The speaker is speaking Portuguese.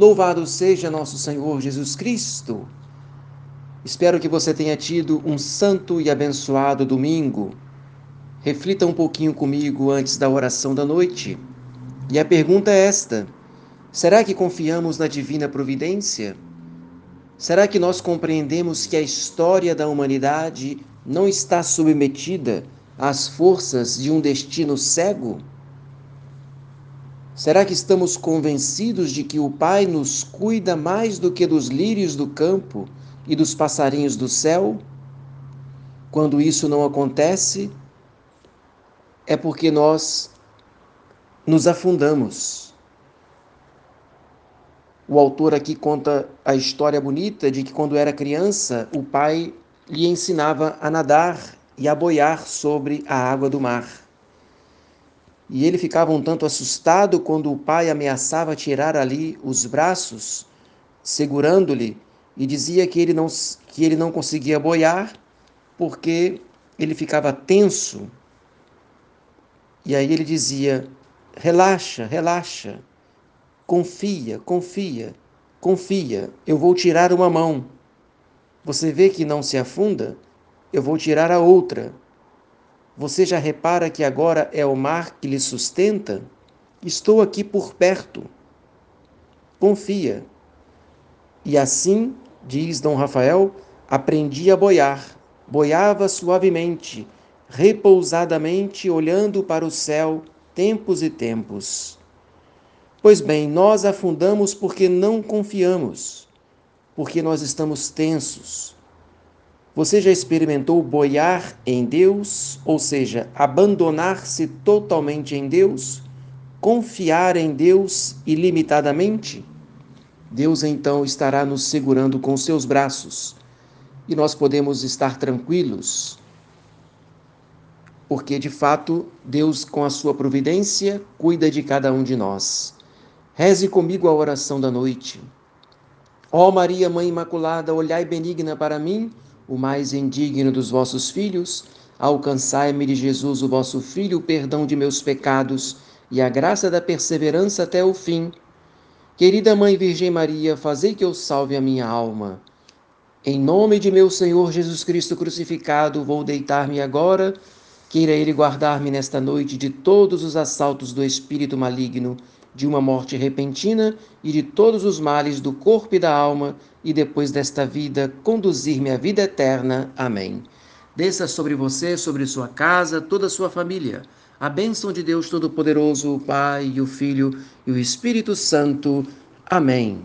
Louvado seja nosso Senhor Jesus Cristo. Espero que você tenha tido um santo e abençoado domingo. Reflita um pouquinho comigo antes da oração da noite. E a pergunta é esta: será que confiamos na divina providência? Será que nós compreendemos que a história da humanidade não está submetida às forças de um destino cego? Será que estamos convencidos de que o Pai nos cuida mais do que dos lírios do campo e dos passarinhos do céu? Quando isso não acontece, é porque nós nos afundamos. O autor aqui conta a história bonita de que quando era criança, o pai lhe ensinava a nadar e a boiar sobre a água do mar. E ele ficava um tanto assustado quando o pai ameaçava tirar ali os braços, segurando-lhe, e dizia que ele não, que ele não conseguia boiar porque ele ficava tenso. E aí ele dizia: relaxa, relaxa, confia, confia, confia, eu vou tirar uma mão. Você vê que não se afunda? Eu vou tirar a outra. Você já repara que agora é o mar que lhe sustenta? Estou aqui por perto. Confia. E assim, diz Dom Rafael, aprendi a boiar. Boiava suavemente, repousadamente, olhando para o céu, tempos e tempos. Pois bem, nós afundamos porque não confiamos, porque nós estamos tensos. Você já experimentou boiar em Deus, ou seja, abandonar-se totalmente em Deus, confiar em Deus ilimitadamente? Deus então estará nos segurando com seus braços e nós podemos estar tranquilos, porque de fato Deus, com a sua providência, cuida de cada um de nós. Reze comigo a oração da noite. Ó Maria, Mãe Imaculada, olhai benigna para mim, o mais indigno dos vossos filhos, alcançai-me de Jesus, o vosso Filho, o perdão de meus pecados e a graça da perseverança até o fim. Querida Mãe Virgem Maria, fazei que eu salve a minha alma. Em nome de meu Senhor Jesus Cristo crucificado, vou deitar-me agora. Queira Ele guardar-me nesta noite de todos os assaltos do espírito maligno de uma morte repentina e de todos os males do corpo e da alma, e depois desta vida conduzir-me à vida eterna. Amém. Desça sobre você, sobre sua casa, toda a sua família. A bênção de Deus Todo-Poderoso, o Pai, o Filho e o Espírito Santo. Amém.